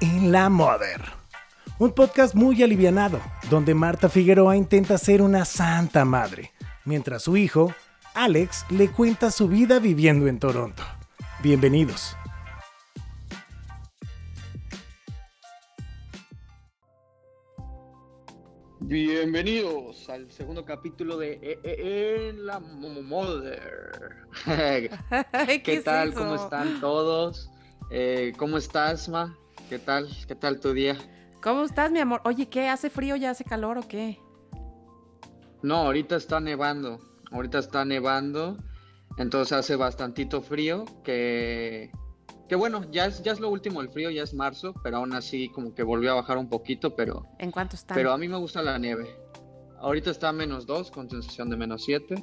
En la Mother. Un podcast muy alivianado, donde Marta Figueroa intenta ser una santa madre, mientras su hijo, Alex, le cuenta su vida viviendo en Toronto. Bienvenidos. Segundo capítulo de E- E- En la Mother. ¿Qué tal? ¿Cómo están todos? Eh, ¿Cómo estás, Ma? ¿Qué tal? ¿Qué tal tu día? ¿Cómo estás, mi amor? Oye, ¿qué? ¿Hace frío ya hace calor o qué? No, ahorita está nevando. Ahorita está nevando. Entonces hace bastantito frío. Que, que bueno, ya es, ya es lo último el frío, ya es marzo, pero aún así como que volvió a bajar un poquito, pero, ¿En cuánto están? pero a mí me gusta la nieve. Ahorita está a menos 2 con sensación de menos 7.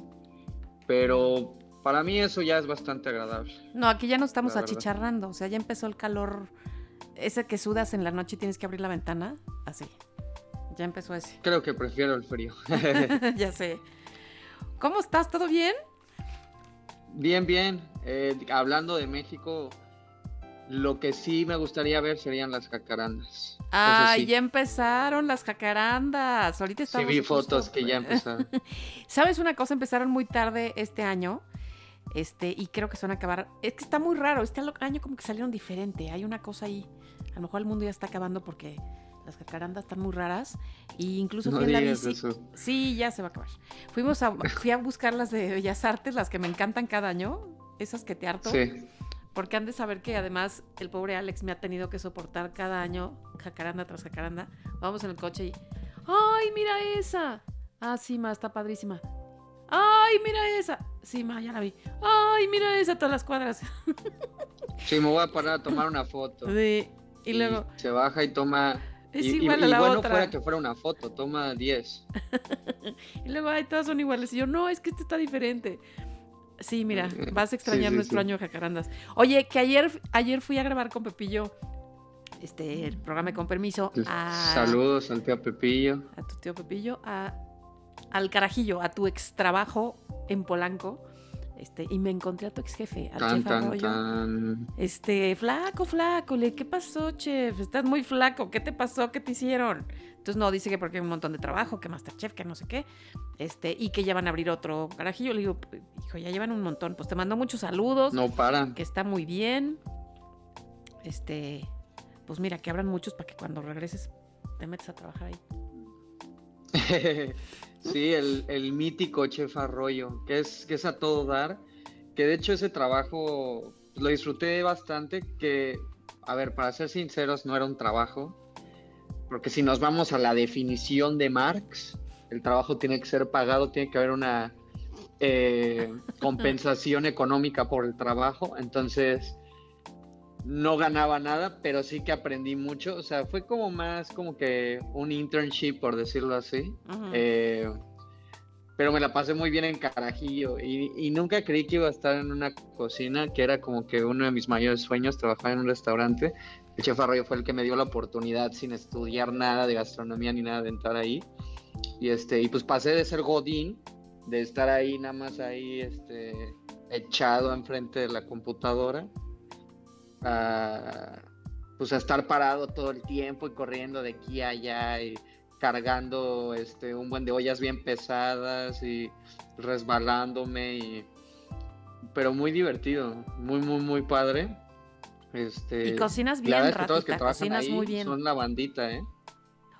Pero para mí eso ya es bastante agradable. No, aquí ya no estamos achicharrando. O sea, ya empezó el calor. Ese que sudas en la noche y tienes que abrir la ventana. Así. Ya empezó ese. Creo que prefiero el frío. ya sé. ¿Cómo estás? ¿Todo bien? Bien, bien. Eh, hablando de México, lo que sí me gustaría ver serían las jacarandas. Sí. ya empezaron las jacarandas. Ahorita Sí estamos. vi justo- fotos que ya empezaron. ¿Sabes una cosa? Empezaron muy tarde este año. Este, y creo que se van a acabar. Es que está muy raro. Este año como que salieron diferente. Hay una cosa ahí. A lo mejor el mundo ya está acabando porque las jacarandas están muy raras. Y incluso No fui en la bici. eso. Sí, ya se va a acabar. Fuimos a, fui a buscar las de Bellas Artes, las que me encantan cada año. Esas que te harto. Sí. Porque han de saber que además el pobre Alex me ha tenido que soportar cada año jacaranda tras jacaranda. Vamos en el coche y. ¡Ay, mira esa! Ah, sí, ma, está padrísima. ¡Ay, mira esa! Sí, ma, ya la vi. ¡Ay, mira esa! Todas las cuadras. Sí, me voy a parar a tomar una foto. Sí. Y luego. Se baja y toma. Es y, y- igual a y la bueno otra. fuera que fuera una foto, toma 10. Y luego, ay, todas son iguales. Y yo, no, es que este está diferente. Sí, mira, vas a extrañar Sí, sí, nuestro sí. año de jacarandas. Oye, que ayer, ayer fui a grabar con Pepillo este, el programa de con permiso a, Saludos al tío Pepillo. a tu tío Pepillo, a, al carajillo, a tu ex trabajo en Polanco. Este, y me encontré a tu ex jefe, al Tan, chef tan, Arroyo. tan. Este, flaco, flaco, le, ¿qué pasó, chef? Estás muy flaco, ¿qué te pasó? ¿Qué te hicieron? Entonces, no, dice que porque hay un montón de trabajo, que Masterchef, que no sé qué, este, y que ya van a abrir otro carajillo. Le digo, hijo, ya llevan un montón. Pues te mando muchos saludos, No paran. que está muy bien. Este, pues mira, que abran muchos para que cuando regreses te metas a trabajar ahí. sí, el, el mítico Chef Arroyo, que es, que es a todo dar. Que de hecho ese trabajo lo disfruté bastante. Que, a ver, para ser sinceros, no era un trabajo. Porque si nos vamos a la definición de Marx, el trabajo tiene que ser pagado, tiene que haber una eh, compensación económica por el trabajo. Entonces, no ganaba nada, pero sí que aprendí mucho. O sea, fue como más como que un internship, por decirlo así. Eh, pero me la pasé muy bien en Carajillo y, y nunca creí que iba a estar en una cocina, que era como que uno de mis mayores sueños, trabajar en un restaurante. El chef Arroyo fue el que me dio la oportunidad sin estudiar nada de gastronomía ni nada de entrar ahí. Y este, y pues pasé de ser Godín, de estar ahí nada más ahí este, echado enfrente de la computadora, a pues a estar parado todo el tiempo y corriendo de aquí a allá y cargando este un buen de ollas bien pesadas y resbalándome y pero muy divertido, muy muy muy padre. Este y cocinas la bien, que que ratita, trabajan cocinas ahí muy bien. son la bandita, ¿eh?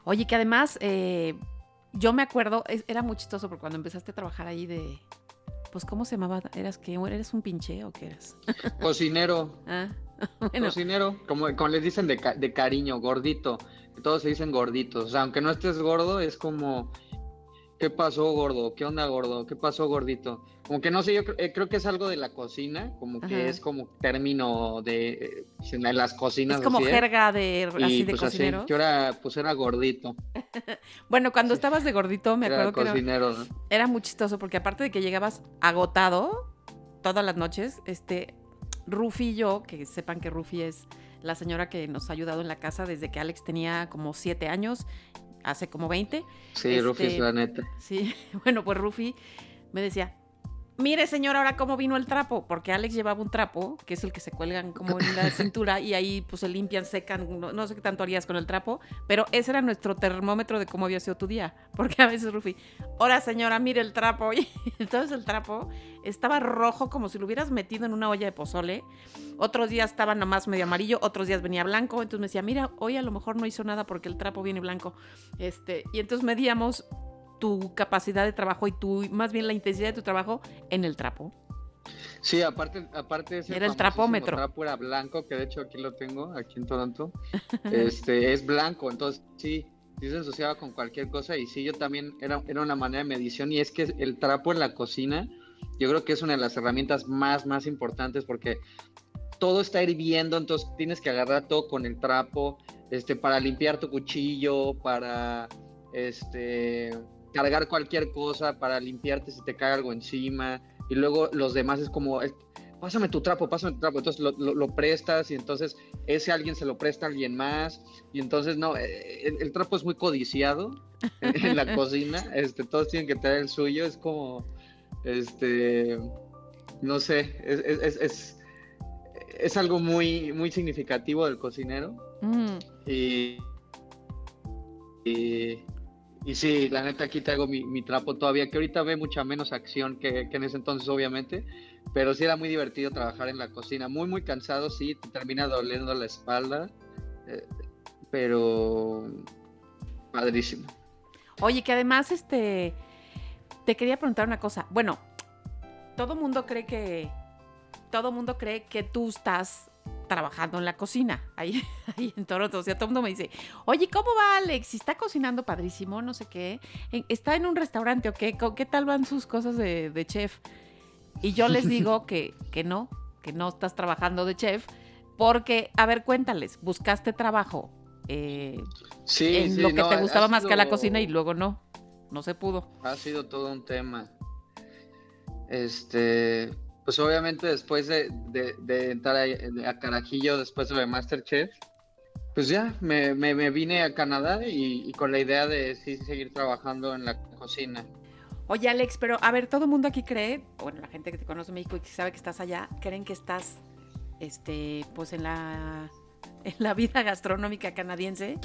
Oye, que además, eh, yo me acuerdo, es- era muy chistoso porque cuando empezaste a trabajar ahí de. Pues, ¿cómo se llamaba? ¿Eras que ¿Eres un pinche o qué eras? Cocinero, Ah, bueno, cocinero, como, como les dicen de, ca- de cariño, gordito, todos se dicen gorditos, o sea, aunque no estés gordo, es como, ¿qué pasó gordo? ¿Qué onda gordo? ¿Qué pasó gordito? Como que no sé, yo eh, creo que es algo de la cocina, como que es como término de eh, en las cocinas. es como así, ¿eh? jerga de, Y así de pues cocinero. así, yo era, pues era gordito, Bueno, cuando Sí. estabas de gordito, me era acuerdo que era, cocinero. ¿no? era muy chistoso porque aparte de que llegabas agotado todas las noches, este, Rufi y yo, que sepan que Rufi es la señora que nos ha ayudado en la casa desde que Alex tenía como siete años, hace como 20. Sí, Rufi es Este, la neta. Sí, bueno, pues Rufi me decía, mire señor, ahora cómo vino el trapo, porque Alex llevaba un trapo, que es el que se cuelgan como en la cintura y ahí pues se limpian, secan, no, sé qué tanto harías con el trapo, pero ese era nuestro termómetro de cómo había sido tu día, porque a veces Rufi, ahora señora, mire el trapo, y entonces el trapo estaba rojo como si lo hubieras metido en una olla de pozole, otros días estaba nomás medio amarillo, otros días venía blanco, entonces me decía, mira, hoy a lo mejor no hizo nada porque el trapo viene blanco, este, y entonces medíamos tu capacidad de trabajo y tu, más bien la intensidad de tu trabajo en el trapo. Sí, aparte, aparte ese era el trapómetro. El trapo era blanco, que de hecho aquí lo tengo, aquí en Toronto. este, es blanco, entonces sí, sí se asociaba con cualquier cosa y sí, yo también era, era una manera de medición y es que el trapo en la cocina, yo creo que es una de las herramientas más, más importantes porque todo está hirviendo, entonces tienes que agarrar todo con el trapo, este, para limpiar tu cuchillo, para, este, cargar cualquier cosa para limpiarte si te cae algo encima. Y luego los demás es como, pásame tu trapo, pásame tu trapo. Entonces lo, prestas y entonces ese alguien se lo presta a alguien más. Y entonces no, eh, el, trapo es muy codiciado en, la cocina. Este, todos tienen que tener el suyo. Es como, este, no sé, es, es, algo muy, muy significativo del cocinero. Mm. y y sí, la neta aquí traigo mi, trapo todavía, que ahorita ve mucha menos acción que, en ese entonces, obviamente. Pero sí era muy divertido trabajar en la cocina. Muy, muy cansado, sí, te termina doliendo la espalda. Eh, pero padrísimo. Oye, que además, este, te quería preguntar una cosa. Bueno, todo mundo cree que, todo mundo cree que tú estás trabajando en la cocina, ahí, ahí en Toronto. O sea, todo el mundo me dice, oye, ¿cómo va Alex? Está cocinando padrísimo, no sé qué. ¿Está en un restaurante o qué? ¿Qué tal van sus cosas de, chef? Y yo les digo que, que no, que no estás trabajando de chef, porque, a ver, cuéntales, buscaste trabajo eh, sí, en lo que te gustaba más que la cocina y luego no, no se pudo. Ha sido todo un tema. Este, pues obviamente después de, entrar a, Carajillo, después de Masterchef, pues ya me, vine a Canadá y, con la idea de sí seguir trabajando en la cocina. Oye Alex, pero a ver, todo el mundo aquí cree, bueno, la gente que te conoce en México y que sabe que estás allá, creen que estás, este, pues en la, en la vida gastronómica canadiense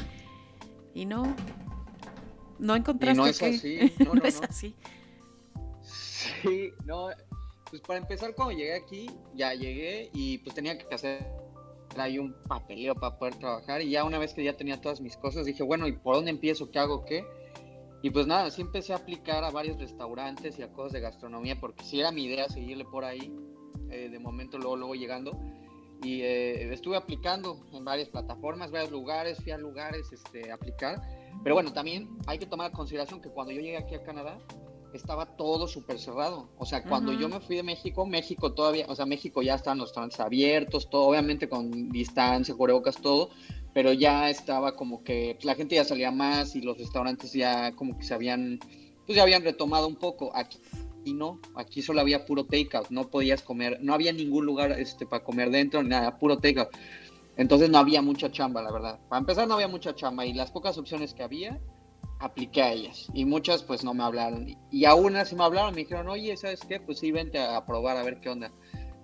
y no, no encontraste no es así, no, no es así. Sí, no, pues para empezar, cuando llegué aquí, ya llegué y pues tenía que hacer ahí un papeleo para poder trabajar. Y ya una vez que ya tenía todas mis cosas, dije, bueno, ¿y por dónde empiezo? ¿Qué hago? ¿Qué? Y pues nada, sí empecé a aplicar a varios restaurantes y a cosas de gastronomía, porque sí era mi idea seguirle por ahí, eh, de momento luego, luego llegando. Y eh, estuve aplicando en varias plataformas, varios lugares, fui a lugares este, aplicar. Pero bueno, también hay que tomar en consideración que cuando yo llegué aquí a Canadá, estaba todo súper cerrado. O sea, cuando yo me fui de México, México todavía, o sea, México ya estaban los restaurantes abiertos, todo, obviamente con distancia, cubrebocas, todo, pero ya estaba como que pues, la gente ya salía más y los restaurantes ya como que se habían, pues ya habían retomado un poco. Aquí y no, aquí solo había puro takeout, no podías comer, no había ningún lugar este, para comer dentro, ni nada, puro takeout. Entonces no había mucha chamba, la verdad. Para empezar no había mucha chamba y las pocas opciones que había, apliqué a ellas. Y muchas pues no me hablaron. Y aún así me hablaron me dijeron oye sabes qué pues sí vente a probar a ver qué onda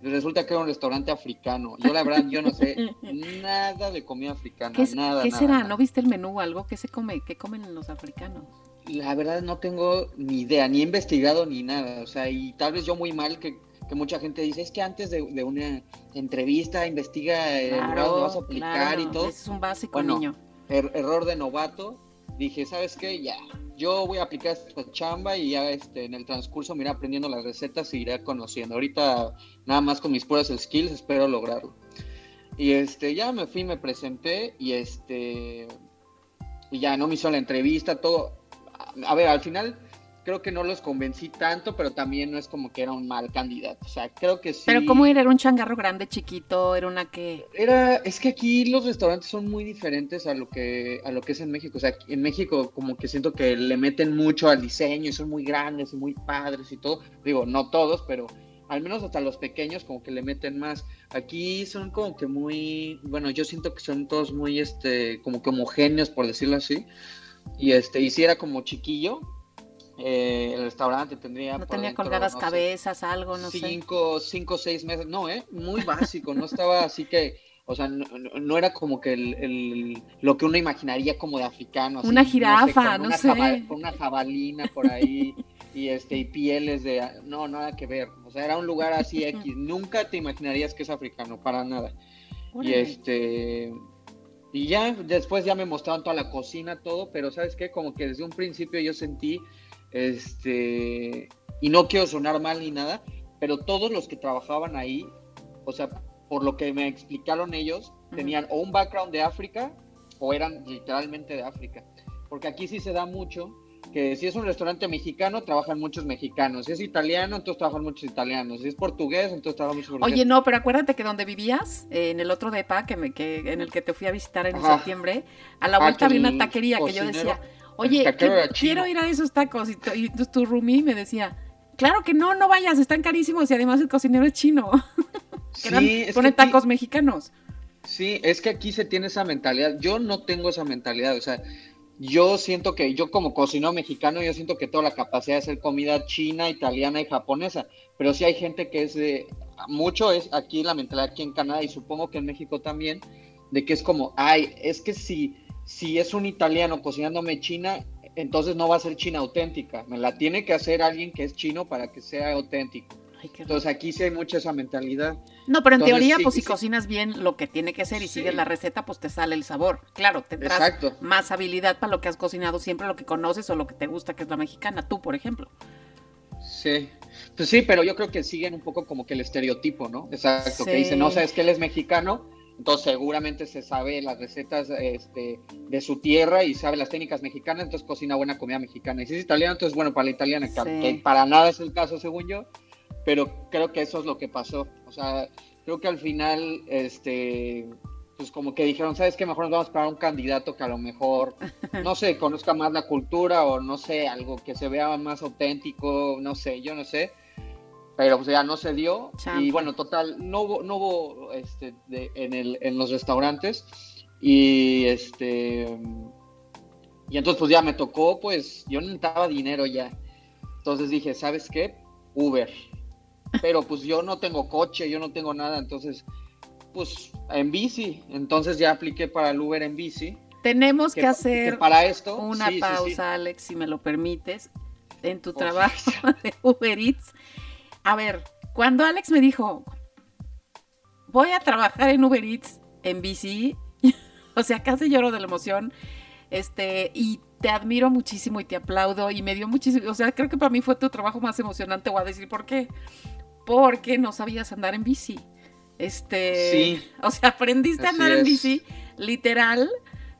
resulta que era un restaurante africano. Yo la verdad yo no sé nada de comida africana ¿Qué, nada ¿qué será no viste el menú o algo qué se come qué comen los africanos la verdad no tengo ni idea ni he investigado ni nada. O sea y tal vez yo muy mal que, que mucha gente dice es que antes de, una entrevista investiga el lugar donde vas a aplicar y todo es un básico niño. er, error de novato dije, ¿sabes qué? Ya, yo voy a aplicar esta chamba y ya este, en el transcurso me iré aprendiendo las recetas y iré conociendo. Ahorita nada más con mis puras skills espero lograrlo. Y este, ya me fui, me presenté y este, y ya no me hizo la entrevista, todo. A ver, al final creo que no los convencí tanto, pero también no es como que era un mal candidato. O sea, creo que sí. Pero ¿cómo era? ¿Era un changarro grande, chiquito? ¿Era una que...? Era, es que aquí los restaurantes son muy diferentes a lo que, a lo que es en México. O sea, en México como que siento que le meten mucho al diseño y son muy grandes y muy padres y todo. Digo, no todos, pero al menos hasta los pequeños como que le meten más. Aquí son como que muy, bueno, yo siento que son todos muy, este, como que homogéneos, por decirlo así. Y este, y si era como chiquillo, eh, el restaurante tendría. No por tenía dentro, colgadas no sé, cabezas, algo, no sé. cinco, cinco, seis meses. No, ¿eh? Muy básico. no estaba así que. O sea, no, era como que el, el- lo que uno imaginaría como de africano. así, Una jirafa, no una sé. con una jabalina por ahí y este y pieles de. No, nada que ver. O sea, era un lugar así X. Nunca te imaginarías que es africano, para nada. Y este. Y ya después ya me mostraron toda la cocina, todo, pero ¿sabes qué? Como que desde un principio yo sentí, este, y no quiero sonar mal ni nada, pero todos los que trabajaban ahí, o sea, por lo que me explicaron ellos, tenían o un background de África o eran literalmente de África. Porque aquí sí se da mucho que si es un restaurante mexicano, trabajan muchos mexicanos. Si es italiano, entonces trabajan muchos italianos. Si es portugués, entonces trabajan muchos portugueses. Oye, no, pero acuérdate que donde vivías, eh, en el otro depa, que, me, que en el que te fui a visitar en Ajá. septiembre, a la Ah, vuelta que había una taquería que yo decía, oye, que- quiero ir a esos tacos. Y, tu- y tu roomie me decía, claro que no, no vayas, están carísimos y además el cocinero es chino. que eran, Sí, es que ponen aquí- tacos mexicanos. Sí, es que aquí se tiene esa mentalidad. Yo no tengo esa mentalidad. O sea, yo siento que yo como cocinero mexicano, yo siento que tengo la capacidad de hacer comida china, italiana y japonesa. Pero sí hay gente que es de... Mucho es aquí la mentalidad aquí en Canadá y supongo que en México también, de que es como, ay, es que si, si es un italiano cocinándome china, entonces no va a ser china auténtica. Me la tiene que hacer alguien que es chino para que sea auténtico. Ay. Entonces aquí sí hay mucha esa mentalidad. No, pero en entonces, teoría, sí, pues si sí. cocinas bien lo que tiene que ser y Sí. sigues la receta, pues te sale el sabor. Claro, tendrás Exacto. más habilidad para lo que has cocinado, siempre lo que conoces o lo que te gusta, que es la mexicana, tú, por ejemplo. Sí, pues sí, pero yo creo que siguen un poco como que el estereotipo, ¿no? Exacto, que dicen, no, sabes que él es mexicano, entonces seguramente se sabe las recetas este, de su tierra y sabe las técnicas mexicanas, entonces cocina buena comida mexicana. Y si es italiano, entonces bueno para la italiana, que- Sí. que para nada es el caso según yo, pero creo que eso es lo que pasó. O sea, creo que al final, este, pues como que dijeron, ¿sabes qué? Mejor nos vamos para un candidato que a lo mejor, no sé, conozca más la cultura o no sé, algo que se vea más auténtico, no sé, yo no sé. Pero pues ya no se dio. Y bueno, total, no hubo, no hubo este, de- en, el, en los restaurantes. Y este. Y entonces pues ya me tocó, pues yo necesitaba dinero ya. Entonces dije, ¿sabes qué? Uber. Pero pues yo no tengo coche, yo no tengo nada, entonces pues en bici. Entonces ya apliqué para el Uber en bici. Tenemos que, que hacer para esto una sí, sí, sí. pausa, Alex, si me lo permites, en tu trabajo de Uber Eats. A ver, cuando Alex me dijo, voy a trabajar en Uber Eats en bici, o sea, casi lloro de la emoción, este, y te admiro muchísimo y te aplaudo y me dio muchísimo, o sea, creo que para mí fue tu trabajo más emocionante, voy a decir por qué. Porque no sabías andar en bici. Este, Sí. o sea, aprendiste a andar en bici, literal,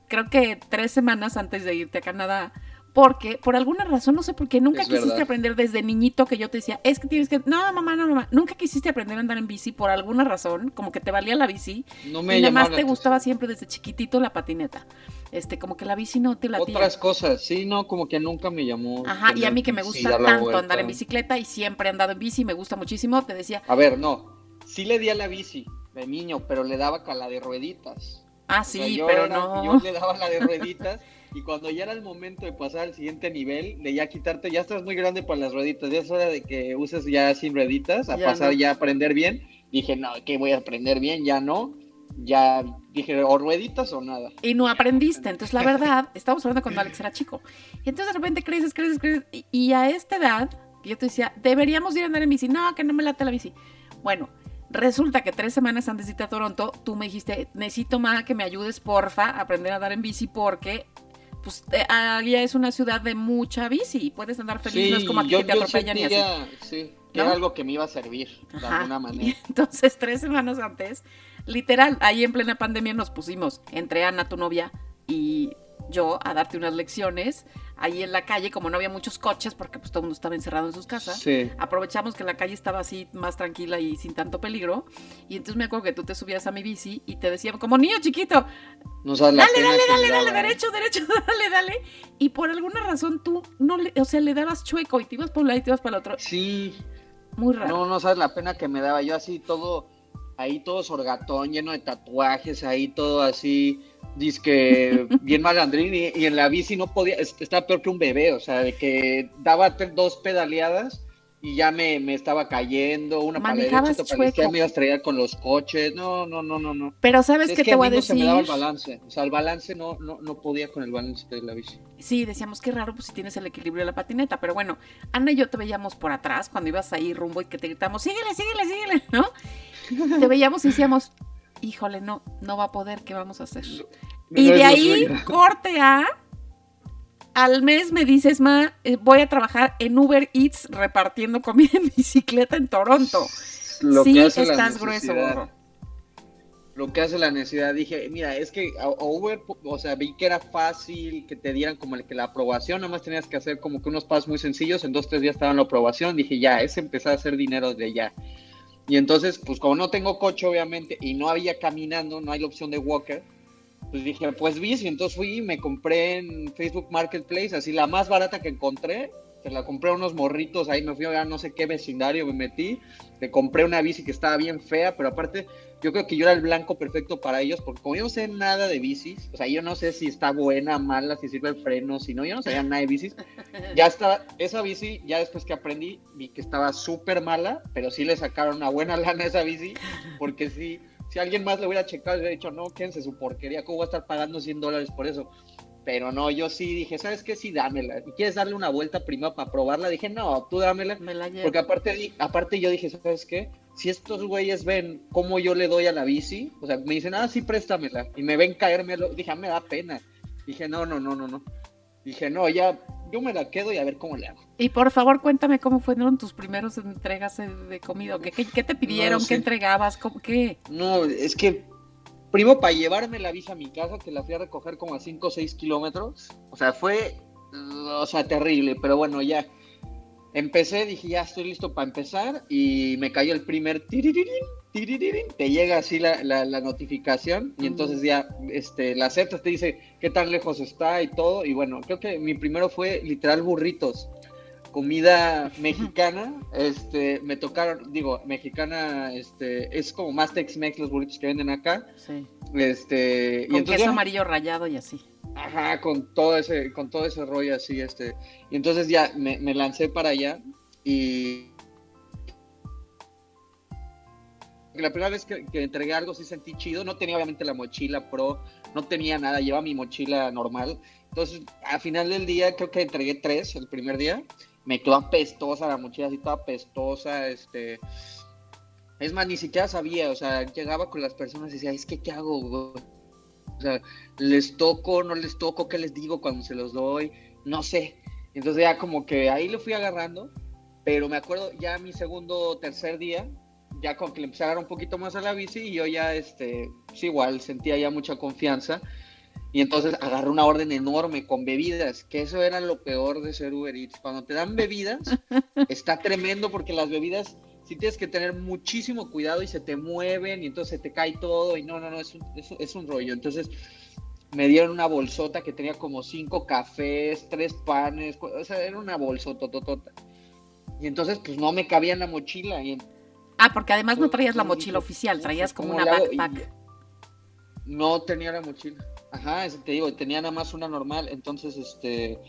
creo que tres semanas antes de irte a Canadá, porque por alguna razón, no sé por qué, nunca Es quisiste verdad. aprender desde niñito que yo te decía, es que tienes que, no, mamá, no, mamá, nunca quisiste aprender a andar en bici por alguna razón, como que te valía la bici, No me y nada más te gustaba siempre desde chiquitito la patineta. Este, como que la bici no te latía. Otras cosas, sí, no, como que nunca me llamó. Ajá, y a mí que me gusta tanto vuelta. andar en bicicleta y siempre he andado en bici, me gusta muchísimo, te decía, A ver, no, sí le di a la bici de niño, pero le daba con la de rueditas. ah, O sí, sea, pero era- no. Yo le daba la de rueditas y cuando ya era el momento de pasar al siguiente nivel, de ya quitarte, ya estás muy grande para las rueditas, ya es hora de que uses ya sin rueditas, a Ya pasar no. ya a aprender bien. Dije, no, que voy a aprender bien, ya no. Ya dije, o rueditas o nada. Y no aprendiste. Entonces, la verdad, estamos hablando cuando Alex era chico. Y entonces de repente creces, creces, creces. Y, y a esta edad, yo te decía, deberíamos ir a andar en bici. No, que no me late la bici. Bueno, resulta que tres semanas antes de irte a Toronto, tú me dijiste, necesito más que me ayudes, porfa, a aprender a andar en bici porque... Pues eh, allá es una ciudad de mucha bici y puedes andar feliz, no es como aquí yo, que te atropellan y así. sí, que ¿No? era algo que me iba a servir de alguna Y manera. entonces, tres semanas antes, literal, ahí en plena pandemia nos pusimos entre Ana, tu novia, y yo a darte unas lecciones ahí en la calle, como no había muchos coches, porque pues todo el mundo estaba encerrado en sus casas. Sí. Aprovechamos que la calle estaba así más tranquila y sin tanto peligro. Y entonces me acuerdo que tú te subías a mi bici y te decía, como niño chiquito, No dale, dale, dale, dale, ¿eh? derecho, derecho, dale, dale. Y por alguna razón tú no le, o sea, le dabas chueco y te ibas por un lado y te ibas para el otro. Sí, Muy raro. no, no sabes la pena que me daba. Yo así todo, ahí todo sorgatón, lleno de tatuajes, ahí todo así, Dice que bien malandrín y, y en la bici no podía, es- estaba peor que un bebé, o sea, de que daba dos pedaleadas y ya me, me estaba cayendo, una para la derecha, para me iba a estrellar con los coches, no, no, no, no, no. Pero ¿sabes Es que te voy a no se me daba el decir? balance, o sea, el balance no, no, no podía con el balance de la bici. Sí, decíamos qué raro, pues si tienes el equilibrio de la patineta. Pero bueno, Ana y yo te veíamos por atrás cuando ibas ahí rumbo y que te gritamos, síguele, síguele, síguele, ¿no? Te veíamos y decíamos, híjole, no, no va a poder, ¿qué vamos a hacer? Y No de ahí, corte a. Al mes me dices, Ma, eh, voy a trabajar en Uber Eats repartiendo comida en bicicleta en Toronto. Lo sí, que hace la estás grueso, gorro. Lo que hace la necesidad, dije, mira, es que a Uber, o sea, vi que era fácil que te dieran como el- que la aprobación, nada más tenías que hacer como que unos pasos muy sencillos, en dos, tres días estaban la aprobación, dije, ya, es empezar a hacer dinero de ya. Y entonces, pues como no tengo coche, obviamente, y no había caminando, no hay la opción de walker, pues dije, pues bici, entonces fui y me compré en Facebook Marketplace, así la más barata que encontré, se la compré a unos morritos, ahí me fui a no sé qué vecindario, me metí, le compré una bici que estaba bien fea, pero aparte yo creo que yo era el blanco perfecto para ellos, porque como yo no sé nada de bicis, o sea, yo no sé si está buena, mala, si sirve el freno, si no, yo no sabía nada de bicis, ya estaba, esa bici, ya después que aprendí, vi que estaba súper mala, pero sí le sacaron una buena lana a esa bici, porque sí, si alguien más le hubiera checado, le hubiera dicho, no, quédense su porquería, ¿cómo voy a estar pagando 100 dólares por eso? Pero no, yo sí dije, ¿sabes qué? Sí, dámela. ¿Y quieres darle una vuelta primero para probarla? Dije, no, tú dámela. Me la llevo. Porque aparte, aparte yo dije, ¿sabes qué? Si estos güeyes ven cómo yo le doy a la bici, o sea, me dicen, ah, sí, préstamela, y me ven caérmelo, dije, ah, me da pena. Dije, no, no, no, no, no. Dije, no, ya, yo me la quedo y a ver cómo le hago. Y por favor, cuéntame cómo fueron tus primeros entregas de- comida. ¿Qué, qué, qué te pidieron? sé. ¿Qué entregabas? ¿Cómo, ¿Qué? No, es que, primo, para llevarme la bici a mi casa, que la fui a recoger como a 5 o 6 kilómetros, o sea, fue, o sea, terrible, pero bueno, ya. Empecé, dije, ya estoy listo para empezar, y me cayó el primer tiririrín, tiririrín, te llega así la, la, la notificación, y entonces ya, este, la aceptas, te dice qué tan lejos está y todo, y bueno, creo que mi primero fue literal burritos, comida mexicana, este, me tocaron, digo, mexicana, este, es como más Tex-Mex los burritos que venden acá, Sí. este, y Con entonces queso amarillo rallado y así. Ajá, con todo ese, con todo ese rollo así, este. Y entonces ya me, lancé para allá y la primera vez que, entregué algo sí sentí chido, no tenía obviamente la mochila pro, no tenía nada, llevaba mi mochila normal. Entonces, al final del día creo que entregué tres el primer día. Me quedó apestosa la mochila, así toda apestosa, este... Es más, ni siquiera sabía, o sea, llegaba con las personas y decía, es que, ¿qué hago? güey? O sea, les toco, no les toco, qué les digo cuando se los doy, no sé. Entonces ya como que ahí lo fui agarrando, pero me acuerdo ya mi segundo o tercer día, ya como que le empecé a agarrar un poquito más a la bici y yo ya, este, pues igual sentía ya mucha confianza. Y entonces agarré una orden enorme con bebidas, que eso era lo peor de ser Uber Eats. Cuando te dan bebidas, está tremendo porque las bebidas sí tienes que tener muchísimo cuidado y se te mueven y entonces se te cae todo y no, no, no, es un, es, un- es un rollo. Entonces me dieron una bolsota que tenía como cinco cafés, tres panes, o sea, era una bolsota totota. Y entonces pues no me cabía en la mochila y Ah, porque además no traías la mochila oficial, "Uf, traías como ¿cómo una le hago?" Y- backpack. No tenía la mochila. Ajá, eso te digo, tenía nada más una normal. Entonces, este,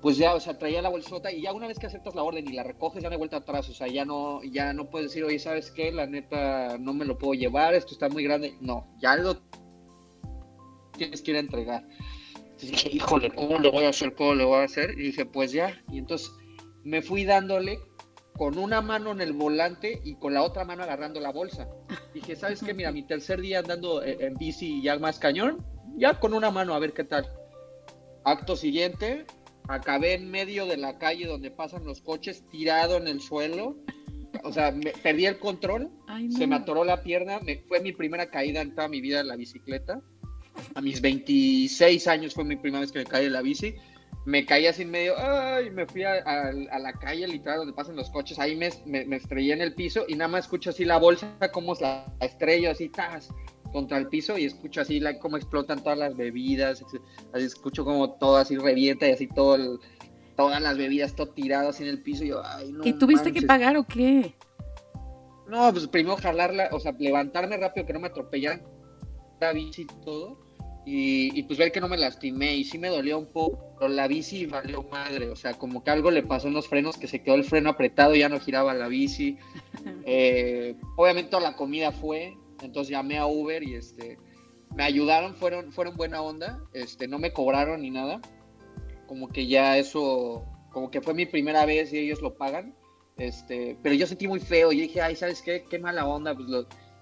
pues ya, o sea, traía la bolsota y ya una vez que aceptas la orden y la recoges, ya no hay vuelta atrás. O sea, ya no, ya no puedes decir, oye, ¿sabes qué? La neta, no me lo puedo llevar, esto está muy grande. No, ya lo tienes que ir a entregar. Entonces dije, híjole, ¿cómo le voy a hacer? ¿Cómo le voy a hacer? Y dije, pues ya. Y entonces me fui dándole con una mano en el volante y con la otra mano agarrando la bolsa. Dije, ¿sabes qué? Mira, mi tercer día andando eh, en bici ya más cañón, ya con una mano a ver qué tal. Acto siguiente, acabé en medio de la calle donde pasan los coches, tirado en el suelo. O sea, me- perdí el control, Ay, se me atoró la pierna, me, fue mi primera caída en toda mi vida en la bicicleta. A mis 26 años fue mi primera vez que me caí de la bici. Me caí así en medio, ay, me fui a, a- a la calle literal donde pasan los coches, ahí me, me, estrellé en el piso y nada más escucho así la bolsa, como la estrello así, tas, contra el piso y escucho así la, cómo explotan todas las bebidas, así escucho como todo así revienta y así todo el- todas las bebidas, todo tirado así en el piso y yo, ay, no ¿Y tuviste que manches". pagar o qué? No, pues primero jalarla, o sea, levantarme rápido, que no me atropellaran la bici y todo. y, y, pues ver que no me lastimé y sí me dolió un poco, pero la bici valió madre, o sea, como que algo le pasó en los frenos, que se quedó el freno apretado y ya no giraba la bici. Eh, obviamente toda la comida fue, entonces llamé a Uber y este, me ayudaron, fueron, fueron buena onda, este, no me cobraron ni nada, como que ya eso, como que fue mi primera vez y ellos lo pagan, este, pero yo sentí muy feo y dije, ay, ¿sabes qué? Qué mala onda, pues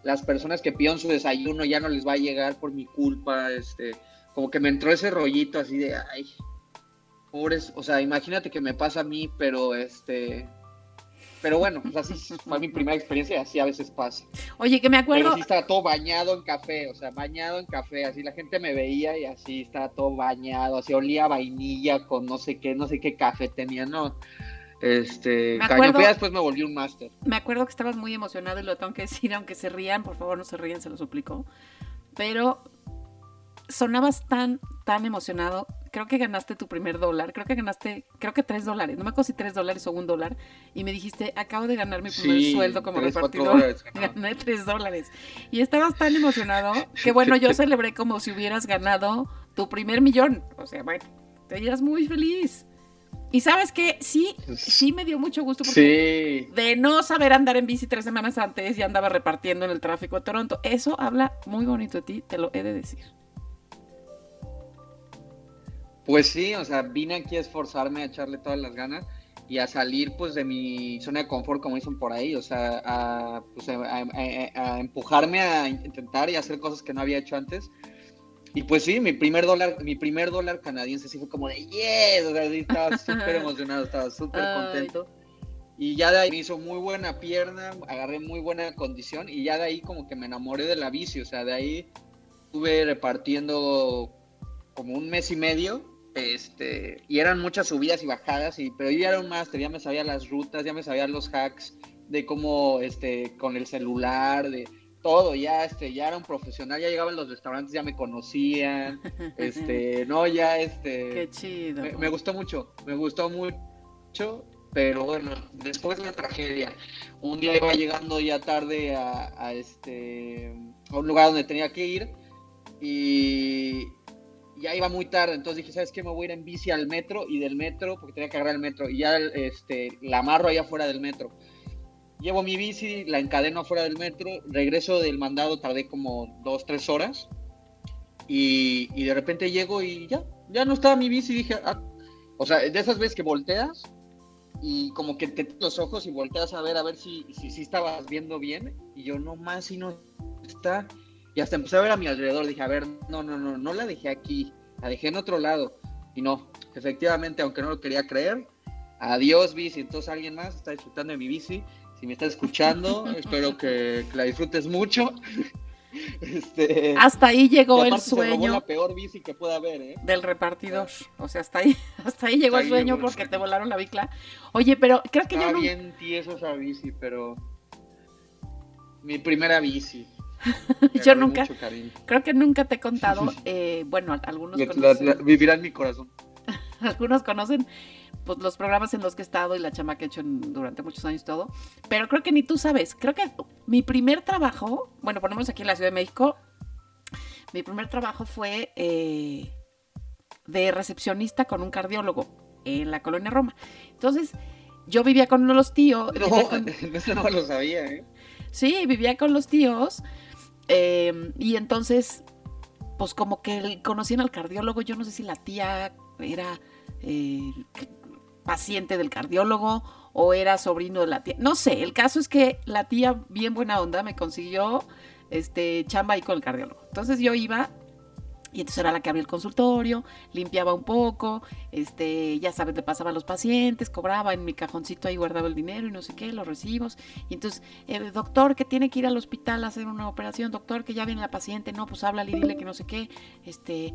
las personas que pidieron su desayuno ya no les va a llegar por mi culpa, este, como que me entró ese rollito así de, ay, pobres, o sea, imagínate que me pasa a mí, pero este, pero bueno, pues así fue mi primera experiencia y así a veces pasa. Oye, que me acuerdo. Pero sí estaba todo bañado en café, o sea, bañado en café, así la gente me veía y así estaba todo bañado, así olía vainilla con no sé qué, no sé qué café tenía, no. Este, acuerdo- después me volví un máster. Me acuerdo que estabas muy emocionado y lo tengo que decir, aunque se rían, por favor no se rían, se lo suplico. Pero sonabas tan, tan emocionado. Creo que ganaste tu primer dólar. Creo que ganaste, creo que tres dólares. No me acuerdo si tres dólares o un dólar. Y me dijiste, acabo de ganar mi primer Sí, sueldo como tres, repartidor. dólares. Gané tres dólares. Y estabas tan emocionado que bueno, yo celebré como si hubieras ganado tu primer millón. O sea, bueno, te veías muy feliz. Y sabes que sí, sí me dio mucho gusto porque Sí. de no saber andar en bici tres semanas antes y andaba repartiendo en el tráfico de Toronto. Eso habla muy bonito de ti, te lo he de decir. Pues sí, o sea, vine aquí a esforzarme, a echarle todas las ganas y a salir pues de mi zona de confort, como dicen por ahí, o sea, a, pues, a, a- a- empujarme a intentar y hacer cosas que no había hecho antes. Y pues sí, mi primer dólar, mi primer dólar canadiense sí fue como de yes, o sea, sí estaba súper emocionado, estaba súper contento. Y ya de ahí me hizo muy buena pierna, agarré muy buena condición y ya de ahí como que me enamoré de la bici, o sea, de ahí estuve repartiendo como un mes y medio, este, y eran muchas subidas y bajadas, y, pero yo ya era un máster, ya me sabía las rutas, ya me sabía los hacks de cómo, este, con el celular, de todo, ya, este, ya era un profesional, ya llegaba a los restaurantes, ya me conocían, este, no, ya, este, Qué chido. me, me gustó mucho, me gustó mucho, pero bueno, después la tragedia. Un día iba llegando ya tarde a, a este a un lugar donde tenía que ir y ya iba muy tarde, entonces dije, ¿sabes qué? Me voy a ir en bici al metro y del metro, porque tenía que agarrar el metro, y ya este, la amarro allá afuera del metro. Llevo mi bici, la encadeno afuera del metro, regreso del mandado, tardé como dos, tres horas, y, y de repente llego y ya, ya no estaba mi bici, dije, ah, o sea, de esas veces que volteas y como que te los ojos y volteas a ver a ver si, si, si estabas viendo bien, y yo no más y no está, y hasta empecé a ver a mi alrededor, dije, a ver, no, no, no, no la dejé aquí, la dejé en otro lado, y no, efectivamente, aunque no lo quería creer, adiós bici, entonces alguien más está disfrutando de mi bici, si me estás escuchando, espero que, que la disfrutes mucho. Este, Hasta ahí llegó el aparte se robó sueño la peor bici que pueda haber, ¿eh? del repartidor. O sea, hasta ahí, hasta ahí llegó Hasta el sueño llegó el porque sueño. te volaron la bicla. Oye, pero creo que yo Estaba no. bien tieso esa bici, pero mi primera bici. Yo nunca, creo que nunca te he contado. eh, bueno, algunos La- la- conocen, la- vivirá en mi corazón. algunos conocen pues, los programas en los que he estado y la chama que he hecho en- durante muchos años todo. Pero creo que ni tú sabes. Creo que mi primer trabajo, bueno, ponemos aquí en la Ciudad de México, mi primer trabajo fue eh, de recepcionista con un cardiólogo en la colonia Roma. Entonces, yo vivía con los tíos. No, con- eso no lo sabía, ¿eh? Sí, vivía con los tíos. Eh, y entonces, pues como que conocían al cardiólogo. Yo no sé si la tía era eh, paciente del cardiólogo o era sobrino de la tía. No sé, el caso es que la tía, bien buena onda, me consiguió este, chamba ahí con el cardiólogo. Entonces yo iba y entonces era la que abría el consultorio, limpiaba un poco, este, ya sabes, le pasaba a los pacientes, cobraba en mi cajoncito ahí, guardaba el dinero y no sé qué, los recibos. Y entonces, eh, doctor, que tiene que ir al hospital a hacer una operación, doctor, que ya viene la paciente, no, pues háblale y dile que no sé qué. Este,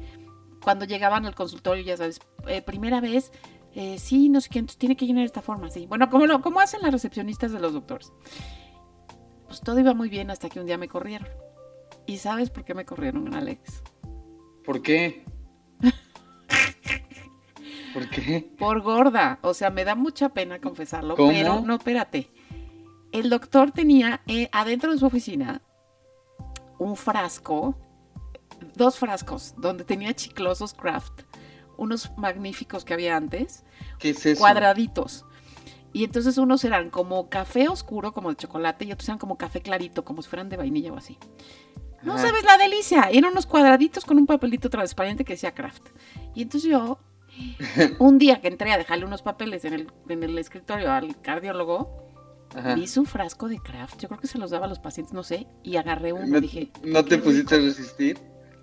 cuando llegaban al consultorio, ya sabes, eh, primera vez, eh, sí, no sé qué, entonces tiene que llenar esta forma, sí. Bueno, como lo, como hacen las recepcionistas de los doctores. Pues todo iba muy bien hasta que un día me corrieron. ¿Y sabes por qué me corrieron, Alex? ¿Por qué? ¿Por qué? Por gorda. O sea, me da mucha pena confesarlo, ¿Cómo? pero no, espérate. El doctor tenía eh, adentro de su oficina un frasco dos frascos donde tenía chiclosos craft, unos magníficos que había antes, ¿Qué es eso? cuadraditos. Y entonces unos eran como café oscuro, como de chocolate, y otros eran como café clarito, como si fueran de vainilla o así. No Ajá. sabes la delicia. Eran unos cuadraditos con un papelito transparente que decía craft. Y entonces yo, un día que entré a dejarle unos papeles en el, en el escritorio al cardiólogo, Ajá. vi su frasco de craft. Yo creo que se los daba a los pacientes, no sé. Y agarré uno ¿No, y dije, no te pusiste a resistir?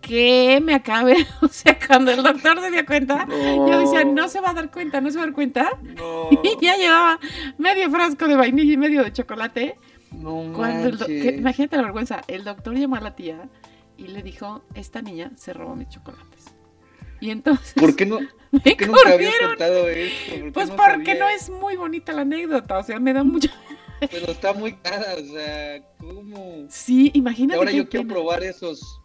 Que me acabe. O sea, cuando el doctor se dio cuenta, No. yo decía, no se va a dar cuenta, no se va a dar cuenta. No. Y ya llevaba medio frasco de vainilla y medio de chocolate. No Cuando el que- imagínate la vergüenza. El doctor llamó a la tía y le dijo, esta niña se robó mis chocolates. Y entonces ¿Por qué no? me ¿Por qué corrieron. contado esto? ¿Por qué Pues porque sabía? no es muy bonita la anécdota. O sea, me da mucho... Pero está muy cara, o sea, ¿cómo? Sí, imagínate. ahora yo quiero probar esos.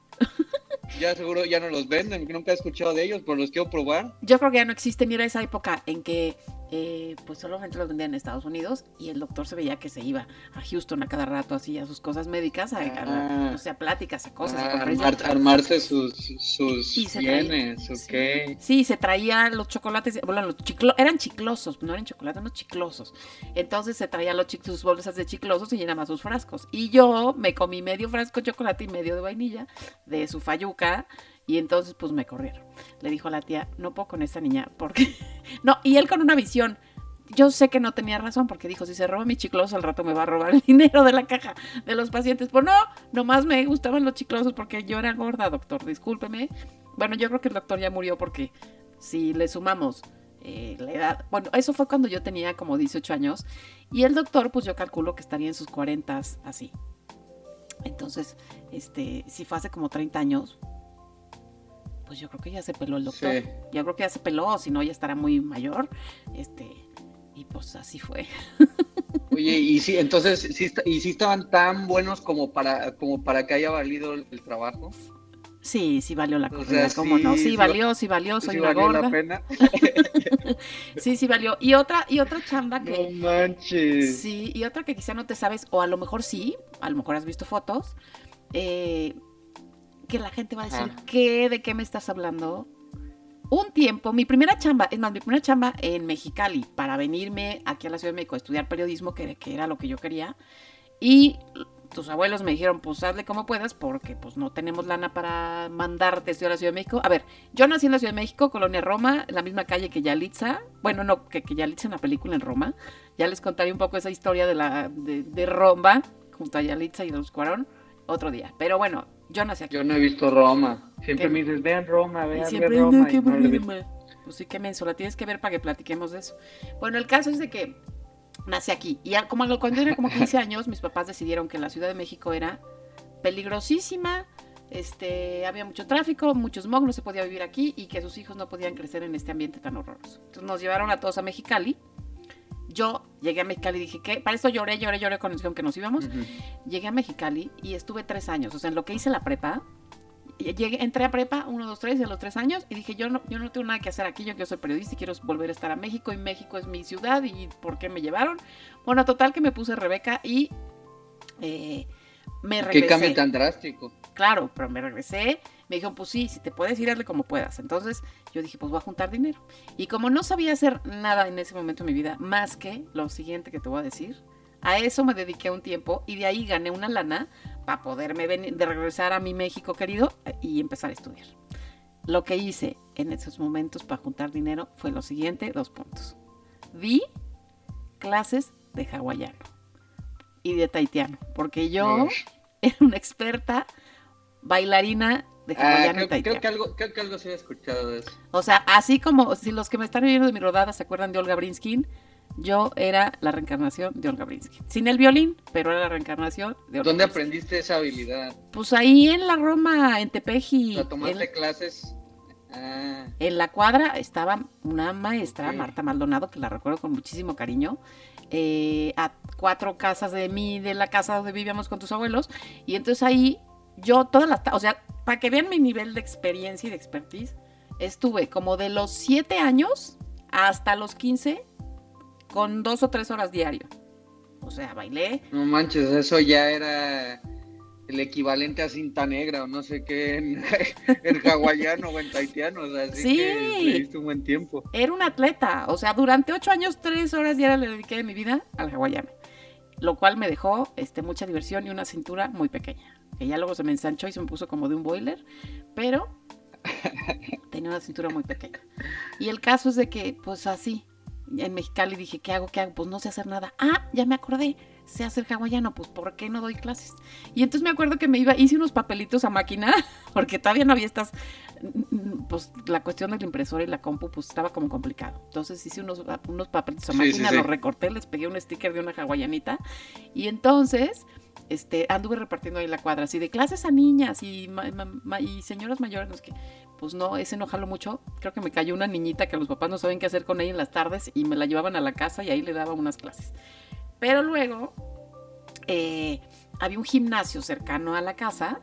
Ya seguro ya no los venden, nunca he escuchado de ellos, pero los quiero probar. Yo creo que ya no existen. Y era esa época en que eh, pues solamente los vendían en Estados Unidos y el doctor se veía que se iba a Houston a cada rato así a sus cosas médicas, a, Ah. o sea, pláticas, a cosas. a Ah, armar- armarse sus, sus Y- y traía- bienes, ok. Sí, se traía los chocolates, bueno, los chiclo- eran chiclosos, no eran chocolates, no chiclosos. Entonces se traía los sus bolsas de chiclosos y llenaba sus frascos. Y yo me comí medio frasco de chocolate y medio de vainilla de su fayuca. Y entonces pues me corrieron. Le dijo a la tía, no puedo con esta niña, porque... no, y él con una visión. Yo sé que no tenía razón porque dijo, si se roba mi chicloso al rato me va a robar el dinero de la caja de los pacientes. Pues no, nomás me gustaban los chiclosos porque yo era gorda, doctor, discúlpeme. Bueno, yo creo que el doctor ya murió porque si le sumamos eh, la edad, bueno, eso fue cuando yo tenía como 18 años y el doctor, pues yo calculo que estaría en sus 40 así. Entonces, este, si fue hace como 30 años, pues yo creo que ya se peló el doctor. Sí. Yo creo que ya se peló, si no ya estará muy mayor. Este, y pues así fue. Oye, y sí, entonces, sí, está- y sí estaban tan buenos como para, como para que haya valido el, el trabajo. Sí, sí valió la O corrida, sea, ¿cómo no? sí, Sí, sí valió, sí valió, soy Sí una valió la gorda. pena. Sí, sí valió. Y otra, y otra chamba que. No manches. Sí, y otra que quizá no te sabes, o a lo mejor sí, a lo mejor has visto fotos, eh, que la gente va a decir. ¿qué? ¿De qué me estás hablando? Un tiempo, mi primera chamba, es más, mi primera chamba en Mexicali, para venirme aquí a la Ciudad de México a estudiar periodismo, que, que era lo que yo quería, y tus abuelos me dijeron, pues hazle como puedas, porque pues no tenemos lana para mandarte a la Ciudad de México. A ver, yo nací en la Ciudad de México, Colonia Roma, en la misma calle que Yalitza, bueno, no, que, que Yalitza en la película en Roma, ya les contaré un poco esa historia de la de, de Roma, junto a Yalitza y los Cuarón, otro día. Pero bueno, yo nací aquí. Yo no he visto Roma. Siempre ¿Qué? me dices, vean Roma, vean, siempre, vean no, Roma. qué y no he. Pues sí, qué menso, la tienes que ver para que platiquemos de eso. Bueno, el caso es de que nací aquí. Y ya como cuando era como 15 años, mis papás decidieron que la Ciudad de México era peligrosísima, este, había mucho tráfico, mucho smog, no se podía vivir aquí y que sus hijos no podían crecer en este ambiente tan horroroso. Entonces nos llevaron a todos a Mexicali. Yo llegué a Mexicali y dije, ¿qué? Para esto lloré, lloré, lloré cuando nos dijeron que nos íbamos. Ujú. Llegué a Mexicali y estuve tres años. O sea, en lo que hice la prepa, llegué, entré a prepa, uno, dos, tres, a los tres años, y dije, yo no, yo no tengo nada que hacer aquí, yo que soy periodista y quiero volver a estar a México, y México es mi ciudad, y ¿por qué me llevaron? Bueno, total que me puse Rebeca y eh, me regresé. Qué cambio tan drástico. Claro, pero me regresé, me dijeron, pues sí, si te puedes ir, hazle como puedas. Entonces yo dije, pues voy a juntar dinero. Y como no sabía hacer nada en ese momento de mi vida, más que lo siguiente que te voy a decir, a eso me dediqué un tiempo y de ahí gané una lana para poderme venir, de regresar a mi México querido y empezar a estudiar. Lo que hice en esos momentos para juntar dinero fue lo siguiente, dos puntos. Vi clases de hawaiano y de taitiano, porque yo era una experta bailarina de Ah, creo, creo que algo, creo que algo sí he escuchado de eso. O sea, así como si los que me están viendo de mi rodada se acuerdan de Olga Brinskin, yo era la reencarnación de Olga Brinskin. Sin el violín, pero era la reencarnación de Olga ¿Dónde aprendiste esa habilidad? Pues ahí en la Roma, en Tepeji, O sea, ¿Tomaste en, clases? Ah, en la cuadra estaba una maestra. Marta Maldonado, que la recuerdo con muchísimo cariño, eh, a cuatro casas de mí, de la casa donde vivíamos con tus abuelos, y entonces ahí yo todas las, o sea, para que vean mi nivel de experiencia y de expertise, estuve como de los siete años hasta los 15 con dos o tres horas diario. O sea, bailé. no manches, eso ya era el equivalente a cinta negra o no sé qué en, en hawaiano o en taitiano. O sea, así Sí. que diste un buen tiempo. Era un atleta, o sea, durante ocho años, tres horas diarias le dediqué de mi vida al hawaiano. Lo cual me dejó este, mucha diversión y una cintura muy pequeña. Que ya luego se me ensanchó y se me puso como de un boiler, pero tenía una cintura muy pequeña. Y el caso es de que, pues así, en Mexicali dije, ¿qué hago? ¿Qué hago? Pues no sé hacer nada. Ah, ya me acordé, sé hacer hawaiano, pues ¿por qué no doy clases? Y entonces me acuerdo que me iba, hice unos papelitos a máquina, porque todavía no había estas, pues la cuestión de la impresora y la compu, pues estaba como complicado. Entonces hice unos, unos papelitos a Sí, máquina, sí, sí. los recorté, les pegué un sticker de una hawaianita, y entonces este, anduve repartiendo ahí la cuadra, así de clases a niñas y, señoras mayores, no es que, pues no, ese no jaló mucho. Creo que me cayó una niñita que los papás no saben qué hacer con ella en las tardes y me la llevaban a la casa y ahí le daba unas clases. Pero luego eh, había un gimnasio cercano a la casa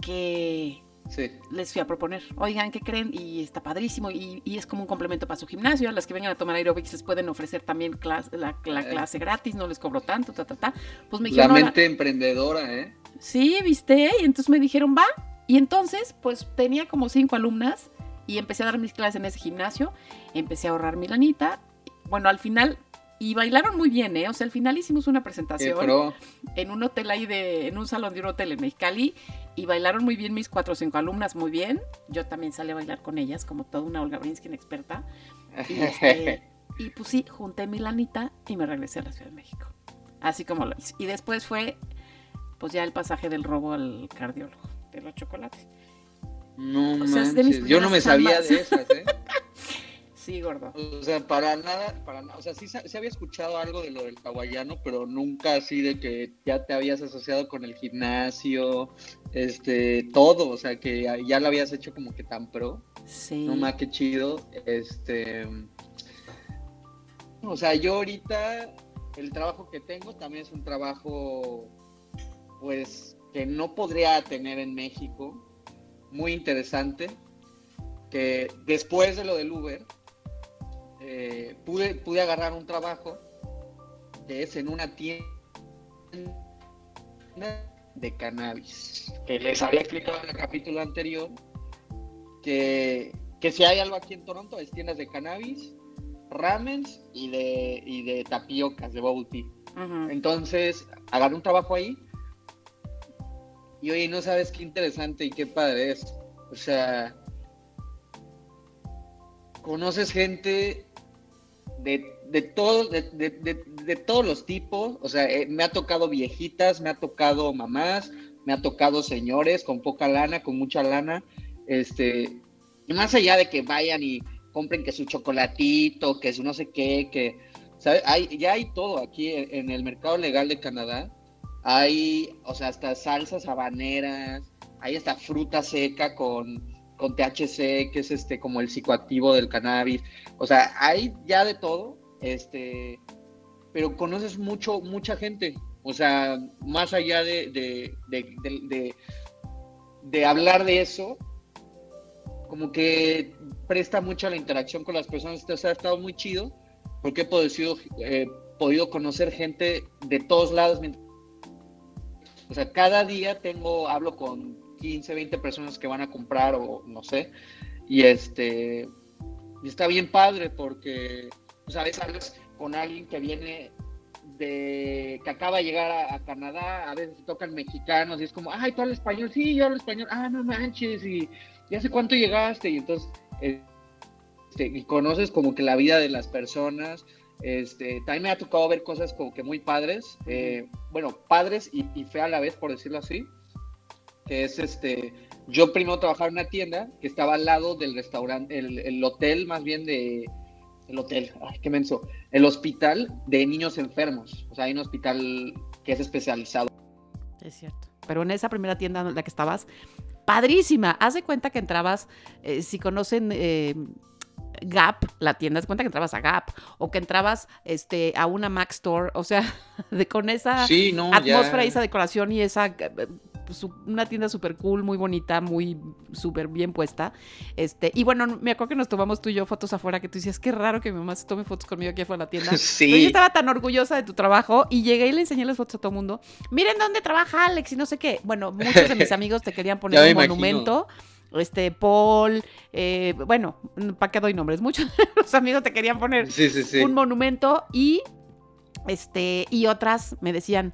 que Sí. les fui a proponer, oigan, ¿qué creen? Y está padrísimo y, y es como un complemento para su gimnasio. A las que vengan a tomar aerobics les pueden ofrecer también la, la Eh. clase gratis, no les cobro tanto, ta, ta, ta. Pues me La dijeron, "Ahora- mente emprendedora, ¿eh? Sí, viste. Y entonces me dijeron, va. Y entonces, pues tenía como cinco alumnas y empecé a dar mis clases en ese gimnasio. Empecé a ahorrar mi lanita. Bueno, al final, y bailaron muy bien, ¿eh? O sea, al final hicimos una presentación en un hotel ahí de, en un salón de un hotel en Mexicali. Y bailaron muy bien mis cuatro o cinco alumnas, muy bien. Yo también salí a bailar con ellas, como toda una Olga Brinskin experta. Y, este, y pues sí, junté mi lanita y me regresé a la Ciudad de México. Así como lo hice. Y después fue, pues ya el pasaje del robo al cardiólogo, de los chocolates. No O sea, manches. Yo no me sabía de esas, ¿eh? Sí, gordo. O sea, para nada, para nada. O sea, sí, sí había escuchado algo de lo del hawaiano, pero nunca así de que ya te habías asociado con el gimnasio, este, todo. O sea, que ya- ya lo habías hecho como que tan pro. Sí. No más qué chido. Este. O sea, yo ahorita el trabajo que tengo también es un trabajo, pues, que no podría tener en México. Muy interesante. Que después de lo del Uber, eh, pude, pude agarrar un trabajo que es en una tienda de cannabis. Que les había explicado en el capítulo anterior que, que si hay algo aquí en Toronto es tiendas de cannabis, ramens y de, y de tapiocas, de bubble tea. Entonces, agarré un trabajo ahí y oye, no sabes qué interesante y qué padre es. O sea, conoces gente de, de, todo- de, de- de- todos los tipos. O sea, eh, me ha tocado viejitas, me ha tocado mamás, me ha tocado señores con poca lana, con mucha lana. Este, más allá de que vayan y compren que su chocolatito, que su no sé qué, que ¿sabe? Hay, ya hay todo aquí en, en el mercado legal de Canadá. Hay, o sea, hasta salsas habaneras, hay hasta fruta seca con, con THC, que es este como el psicoactivo del cannabis. O sea, hay ya de todo, este, pero conoces mucho, mucha gente. O sea, más allá de, de, de, hablar de eso, como que presta mucho a la interacción con las personas. Entonces ha estado muy chido porque he podido, eh, podido conocer gente de todos lados. O sea, cada día tengo, hablo con 15, 20 personas que van a comprar o no sé. Y este, y está bien padre porque, o sea, a veces hablas con alguien que viene de, que acaba de llegar a, a Canadá, a veces tocan mexicanos y es como, ay, tú hablas español, sí, yo hablo español, ah, no manches, y, y hace cuánto llegaste, y entonces, este, y conoces como que la vida de las personas, este, también me ha tocado ver cosas como que muy padres, eh, bueno, padres y, y fe a la vez, por decirlo así, que es este, yo primero trabajaba en una tienda que estaba al lado del restaurante, el, el hotel más bien de, el hotel, ay, qué menso, el hospital de niños enfermos, o sea, hay un hospital que es especializado. Es cierto. Pero en esa primera tienda en la que estabas, padrísima. Haz de cuenta que entrabas, eh, si conocen eh, Gap, la tienda, haz de cuenta que entrabas a Gap o que entrabas este, a una Mac Store, o sea, de, con esa Sí, no, atmósfera ya. y esa decoración y esa eh, su- una tienda súper cool, muy bonita, muy súper bien puesta. Este, y bueno, me acuerdo que nos tomamos tú y yo fotos afuera, que tú decías, qué raro que mi mamá se tome fotos conmigo aquí afuera de la tienda. Pero yo Sí. estaba tan orgullosa de tu trabajo y llegué y le enseñé las fotos a todo el mundo. Miren dónde trabaja Alex y no sé qué. Bueno, muchos de mis amigos te querían poner un imagino. monumento. Este, Paul, eh, bueno, ¿para qué doy nombres? Muchos de los amigos te querían poner Sí, sí, sí. un monumento y este y otras me decían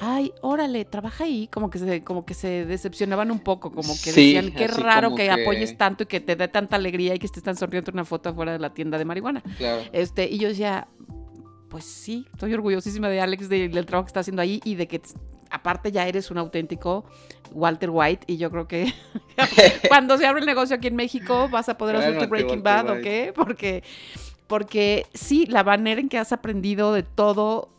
ay órale trabaja ahí como que se como que se decepcionaban un poco como que Sí, decían qué raro que, que- apoyes tanto y que te dé tanta alegría y que te están sonriendo una foto afuera de la tienda de marihuana Claro. este y yo decía pues sí estoy orgullosísima de Alex de- del trabajo que está haciendo ahí y de que aparte ya eres un auténtico Walter White y yo creo que cuando se abre el negocio aquí en México vas a poder hacer tu Breaking Walter Bad, ¿o White. qué? Porque, porque sí, la manera en que has aprendido de todo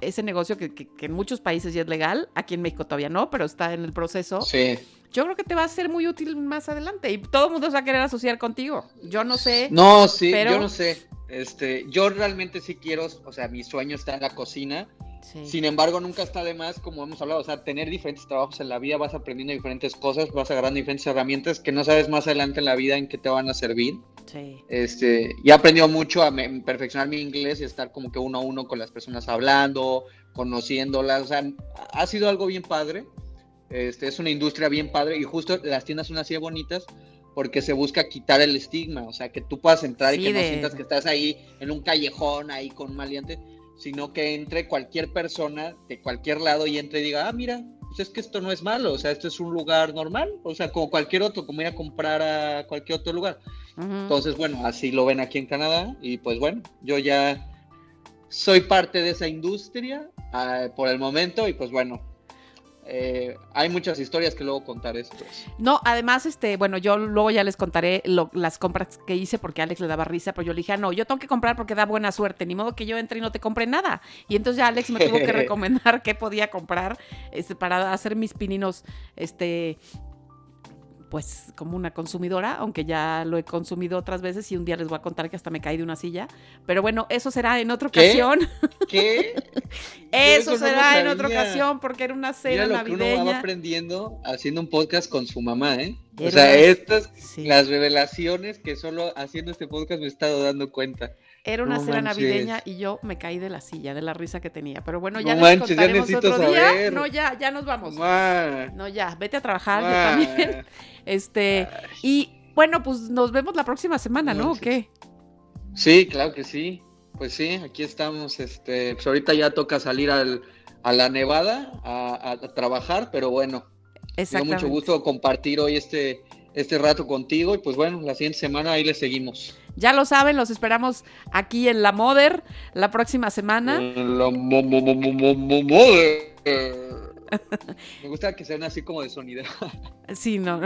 ese negocio que, que- que en muchos países ya es legal, aquí en México todavía no, pero está en el proceso, Sí. Yo creo que te va a ser muy útil más adelante y todo el mundo se va a querer asociar contigo. Yo no sé. No, sí, Pero- yo no sé. Este, yo realmente sí quiero, o sea, mi sueño está en la cocina. Sí. Sin embargo, nunca está de más, como hemos hablado, o sea, tener diferentes trabajos en la vida, vas aprendiendo diferentes cosas, vas agarrando diferentes herramientas que no sabes más adelante en la vida en qué te van a servir. sí. Este, y he aprendido mucho a me- perfeccionar mi inglés y estar como que uno a uno con las personas hablando, conociéndolas, o sea, ha sido algo bien padre. Este, es una industria bien padre y justo las tiendas son así de bonitas porque se busca quitar el estigma, o sea, que tú puedas entrar Sí, y que no sientas que estás ahí en un callejón ahí con un maleante, sino que entre cualquier persona de cualquier lado y entre y diga, ah, mira, pues es que esto no es malo, o sea, esto es un lugar normal, o sea, como cualquier otro, como ir a comprar a cualquier otro lugar. Ujú. Entonces, bueno, así lo ven aquí en Canadá y pues bueno, yo ya soy parte de esa industria ah, por el momento y pues bueno, eh, hay muchas historias que luego contaré después. No, además, este, bueno, yo luego ya les contaré lo- las compras que hice porque Alex le daba risa, pero yo le dije, ah, no, yo tengo que comprar porque da buena suerte, ni modo que yo entre y no te compre nada. Y entonces ya Alex me tuvo que recomendar qué podía comprar este, para hacer mis pininos, este, pues como una consumidora, aunque ya lo he consumido otras veces y un día les voy a contar que hasta me caí de una silla. Pero bueno, eso será en otra ¿Qué? ocasión. ¿Qué? Eso, eso no lo será en otra ocasión porque era una Mira cena lo que uno va navideña. aprendiendo haciendo un podcast con su mamá, ¿eh? O sea, estas, Sí. las revelaciones que solo haciendo este podcast me he estado dando cuenta. Era una No cena manches. navideña y yo me caí de la silla, de la risa que tenía. Pero bueno, ya No les manches, ya contaremos necesito otro día. saber. No, ya, ya nos vamos. No, ya, vete a trabajar, yo también. Este, y bueno, pues nos vemos la próxima semana, ¿no? ¿O qué? Sí, claro que sí. Pues sí, aquí estamos. Este, pues ahorita ya toca salir al, a la Nevada a, a trabajar, pero bueno, me Exactamente. mucho gusto compartir hoy este, este rato contigo y pues bueno, la siguiente semana ahí le seguimos. Ya lo saben, los esperamos aquí en La Moder la próxima semana. La mo- mo- mo- mo- mo- mo- mother. Me gusta que sean así como de sonido. Sí, no.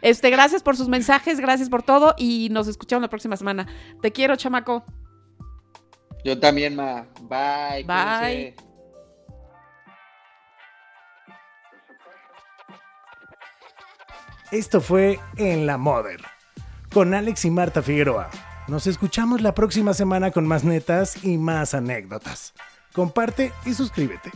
Este, gracias por sus mensajes, gracias por todo y nos escuchamos la próxima semana. Te quiero, chamaco. Yo también, ma. Bye. Bye. cuídense. Esto fue En la Mother, con Alex y Marta Figueroa. Nos escuchamos la próxima semana con más netas y más anécdotas. Comparte y suscríbete.